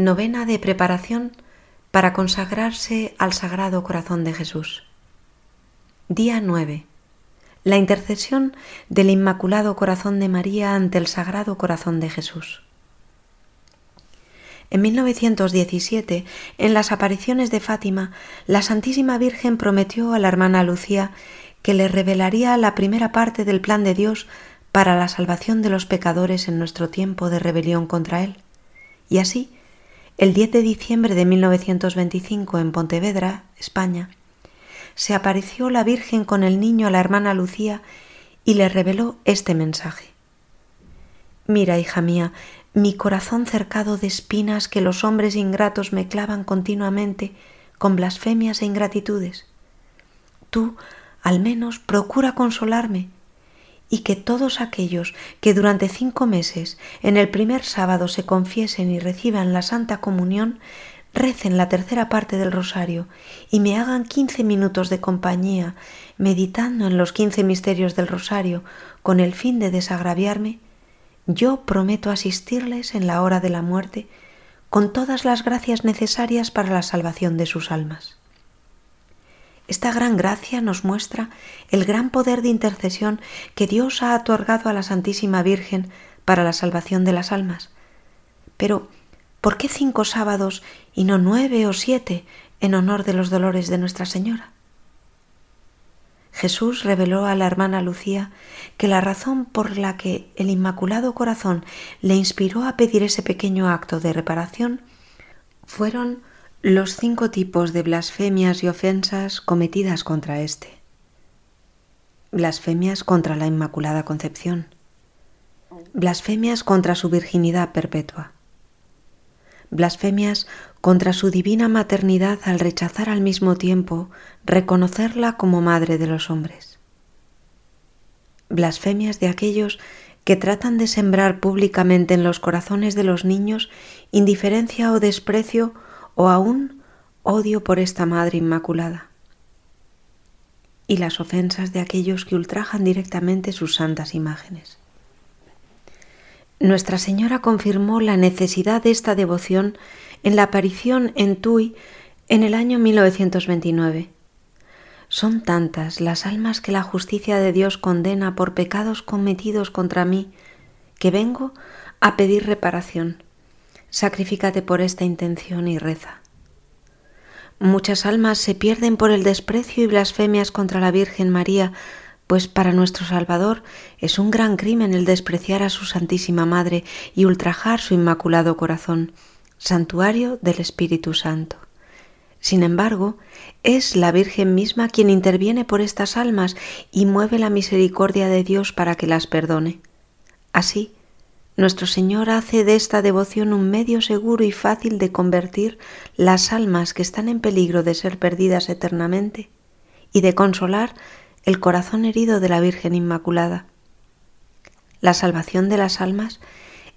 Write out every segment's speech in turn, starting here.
Novena de preparación para consagrarse al Sagrado Corazón de Jesús. Día 9. La intercesión del Inmaculado Corazón de María ante el Sagrado Corazón de Jesús. En 1917, en las apariciones de Fátima, la Santísima Virgen prometió a la hermana Lucía que le revelaría la primera parte del plan de Dios para la salvación de los pecadores en nuestro tiempo de rebelión contra Él. Y así, el 10 de diciembre de 1925 en Pontevedra, España, se apareció la Virgen con el niño a la hermana Lucía y le reveló este mensaje. Mira, hija mía, mi corazón cercado de espinas que los hombres ingratos me clavan continuamente con blasfemias e ingratitudes. Tú, al menos, procura consolarme y que todos aquellos que durante cinco meses en el primer sábado se confiesen y reciban la Santa Comunión, recen la tercera parte del rosario y me hagan quince minutos de compañía meditando en los quince misterios del rosario con el fin de desagraviarme, yo prometo asistirles en la hora de la muerte con todas las gracias necesarias para la salvación de sus almas. Esta gran gracia nos muestra el gran poder de intercesión que Dios ha otorgado a la Santísima Virgen para la salvación de las almas. Pero, ¿por qué cinco sábados y no nueve o siete en honor de los dolores de Nuestra Señora? Jesús reveló a la hermana Lucía que la razón por la que el Inmaculado Corazón le inspiró a pedir ese pequeño acto de reparación fueron los cinco tipos de blasfemias y ofensas cometidas contra éste. Blasfemias contra la Inmaculada Concepción. Blasfemias contra su virginidad perpetua. Blasfemias contra su divina maternidad al rechazar al mismo tiempo reconocerla como madre de los hombres. Blasfemias de aquellos que tratan de sembrar públicamente en los corazones de los niños indiferencia o desprecio o aún odio por esta Madre Inmaculada, y las ofensas de aquellos que ultrajan directamente sus santas imágenes. Nuestra Señora confirmó la necesidad de esta devoción en la aparición en Tui en el año 1929. Son tantas las almas que la justicia de Dios condena por pecados cometidos contra mí que vengo a pedir reparación Sacrifícate por esta intención y reza. Muchas almas se pierden por el desprecio y blasfemias contra la Virgen María, pues para nuestro Salvador es un gran crimen el despreciar a su Santísima Madre y ultrajar su Inmaculado Corazón, santuario del Espíritu Santo. Sin embargo, es la Virgen misma quien interviene por estas almas y mueve la misericordia de Dios para que las perdone. Así, nuestro Señor hace de esta devoción un medio seguro y fácil de convertir las almas que están en peligro de ser perdidas eternamente y de consolar el corazón herido de la Virgen Inmaculada. La salvación de las almas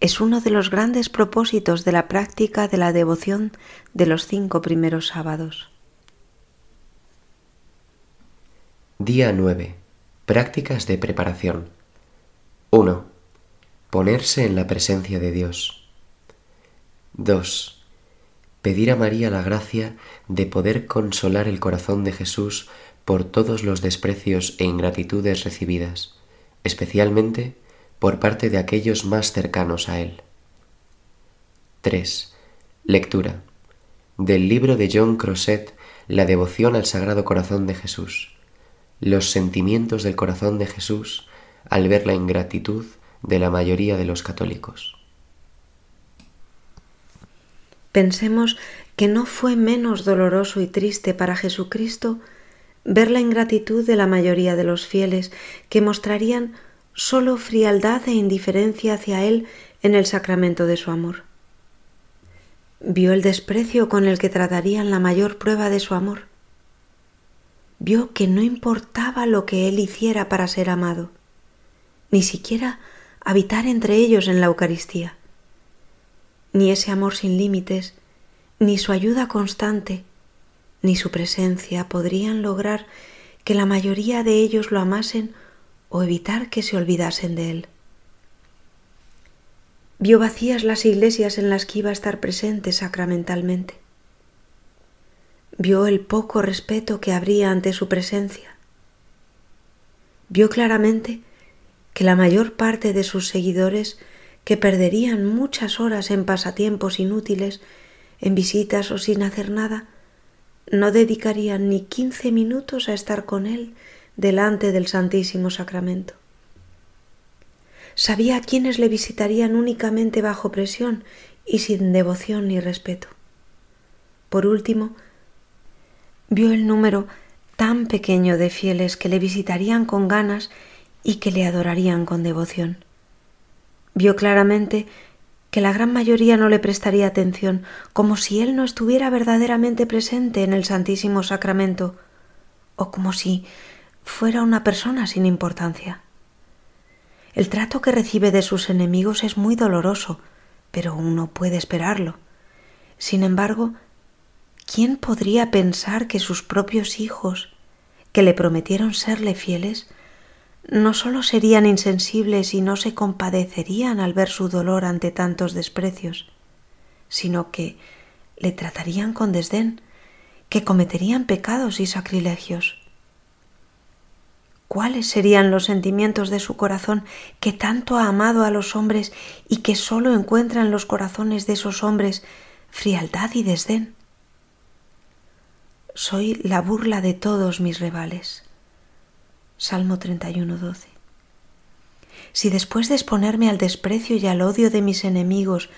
es uno de los grandes propósitos de la práctica de la devoción de los cinco primeros sábados. Día 9. Prácticas de preparación. 1. Ponerse en la presencia de Dios. 2. Pedir a María la gracia de poder consolar el corazón de Jesús por todos los desprecios e ingratitudes recibidas, especialmente por parte de aquellos más cercanos a Él. 3. Lectura. Del libro de John Crosset, La devoción al Sagrado Corazón de Jesús. Los sentimientos del corazón de Jesús al ver la ingratitud de la mayoría de los católicos. Pensemos que no fue menos doloroso y triste para Jesucristo ver la ingratitud de la mayoría de los fieles que mostrarían sólo frialdad e indiferencia hacia Él en el sacramento de su amor. Vio el desprecio con el que tratarían la mayor prueba de su amor. Vio que no importaba lo que Él hiciera para ser amado, ni siquiera habitar entre ellos en la Eucaristía. Ni ese amor sin límites, ni su ayuda constante, ni su presencia podrían lograr que la mayoría de ellos lo amasen o evitar que se olvidasen de él. Vio vacías las iglesias en las que iba a estar presente sacramentalmente. Vio el poco respeto que habría ante su presencia. Vio claramente que la mayor parte de sus seguidores que perderían muchas horas en pasatiempos inútiles, en visitas o sin hacer nada, no dedicarían ni quince minutos a estar con él delante del Santísimo Sacramento. Sabía a quienes le visitarían únicamente bajo presión y sin devoción ni respeto. Por último, vio el número tan pequeño de fieles que le visitarían con ganas y que le adorarían con devoción. Vio claramente que la gran mayoría no le prestaría atención, como si él no estuviera verdaderamente presente en el Santísimo Sacramento, o como si fuera una persona sin importancia. El trato que recibe de sus enemigos es muy doloroso, pero uno puede esperarlo. Sin embargo, ¿quién podría pensar que sus propios hijos, que le prometieron serle fieles, no sólo serían insensibles y no se compadecerían al ver su dolor ante tantos desprecios, sino que le tratarían con desdén, que cometerían pecados y sacrilegios. ¿Cuáles serían los sentimientos de su corazón que tanto ha amado a los hombres y que sólo encuentra en los corazones de esos hombres frialdad y desdén? Soy la burla de todos mis rivales. Salmo 31, 12. Si después de exponerme al desprecio y al odio de mis enemigos,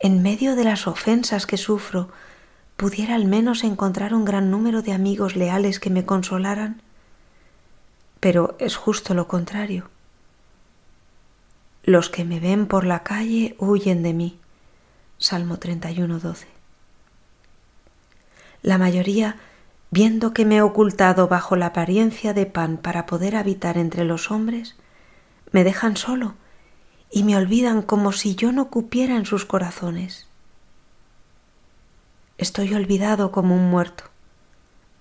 en medio de las ofensas que sufro, pudiera al menos encontrar un gran número de amigos leales que me consolaran, pero es justo lo contrario. Los que me ven por la calle huyen de mí. Salmo 31, 12. La mayoría viendo que me he ocultado bajo la apariencia de pan para poder habitar entre los hombres, me dejan solo y me olvidan como si yo no cupiera en sus corazones. Estoy olvidado como un muerto.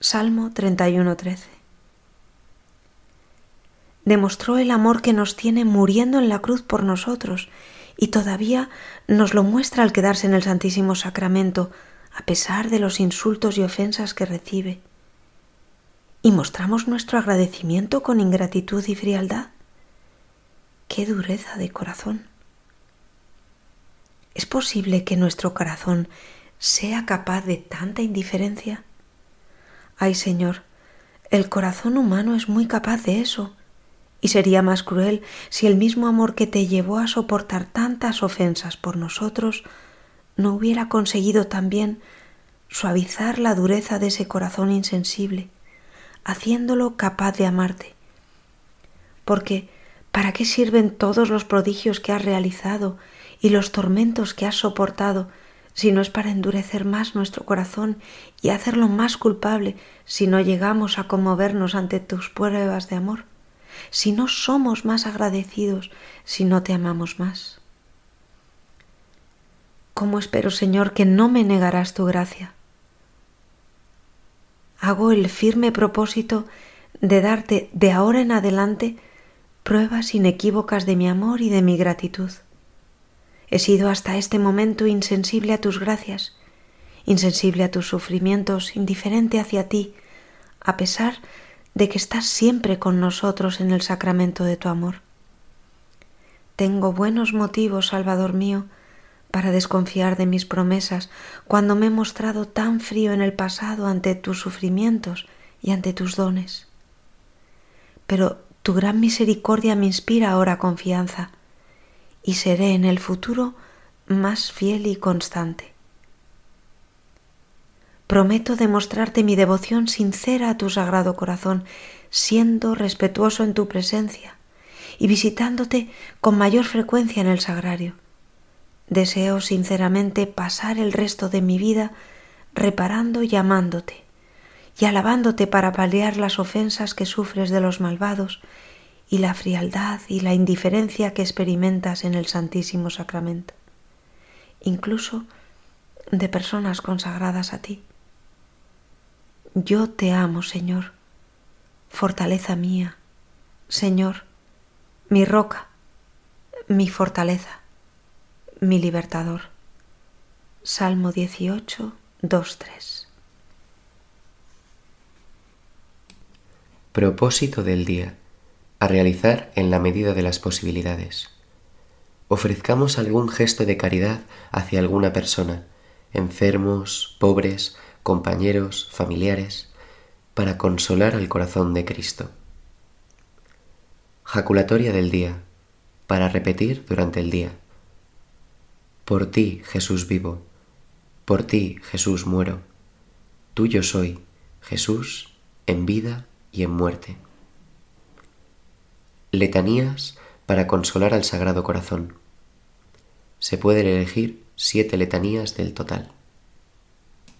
Salmo 31.13. Demostró el amor que nos tiene muriendo en la cruz por nosotros y todavía nos lo muestra al quedarse en el Santísimo Sacramento, a pesar de los insultos y ofensas que recibe. ¿Y mostramos nuestro agradecimiento con ingratitud y frialdad? ¡Qué dureza de corazón! ¿Es posible que nuestro corazón sea capaz de tanta indiferencia? Ay Señor, el corazón humano es muy capaz de eso, y sería más cruel si el mismo amor que te llevó a soportar tantas ofensas por nosotros no hubiera conseguido también suavizar la dureza de ese corazón insensible, haciéndolo capaz de amarte. Porque, ¿para qué sirven todos los prodigios que has realizado y los tormentos que has soportado si no es para endurecer más nuestro corazón y hacerlo más culpable si no llegamos a conmovernos ante tus pruebas de amor? Si no somos más agradecidos si no te amamos más. ¿Cómo espero, Señor, que no me negarás tu gracia? Hago el firme propósito de darte de ahora en adelante pruebas inequívocas de mi amor y de mi gratitud. He sido hasta este momento insensible a tus gracias, insensible a tus sufrimientos, indiferente hacia ti, a pesar de que estás siempre con nosotros en el sacramento de tu amor. Tengo buenos motivos, Salvador mío, para desconfiar de mis promesas cuando me he mostrado tan frío en el pasado ante tus sufrimientos y ante tus dones. Pero tu gran misericordia me inspira ahora confianza y seré en el futuro más fiel y constante. Prometo demostrarte mi devoción sincera a tu sagrado corazón, siendo respetuoso en tu presencia y visitándote con mayor frecuencia en el sagrario Deseo sinceramente pasar el resto de mi vida reparando y amándote, y alabándote para paliar las ofensas que sufres de los malvados y la frialdad y la indiferencia que experimentas en el Santísimo Sacramento, incluso de personas consagradas a ti. Yo te amo, Señor, fortaleza mía, Señor, mi roca, mi fortaleza mi libertador. Salmo 18, 2, 3. Propósito del día. A realizar en la medida de las posibilidades. Ofrezcamos algún gesto de caridad hacia alguna persona, enfermos, pobres, compañeros, familiares, para consolar al corazón de Cristo. Jaculatoria del día, para repetir durante el día. Por ti, Jesús vivo, por ti, Jesús muero, tuyo soy, Jesús, en vida y en muerte. Letanías para consolar al Sagrado Corazón. Se pueden elegir siete letanías del total.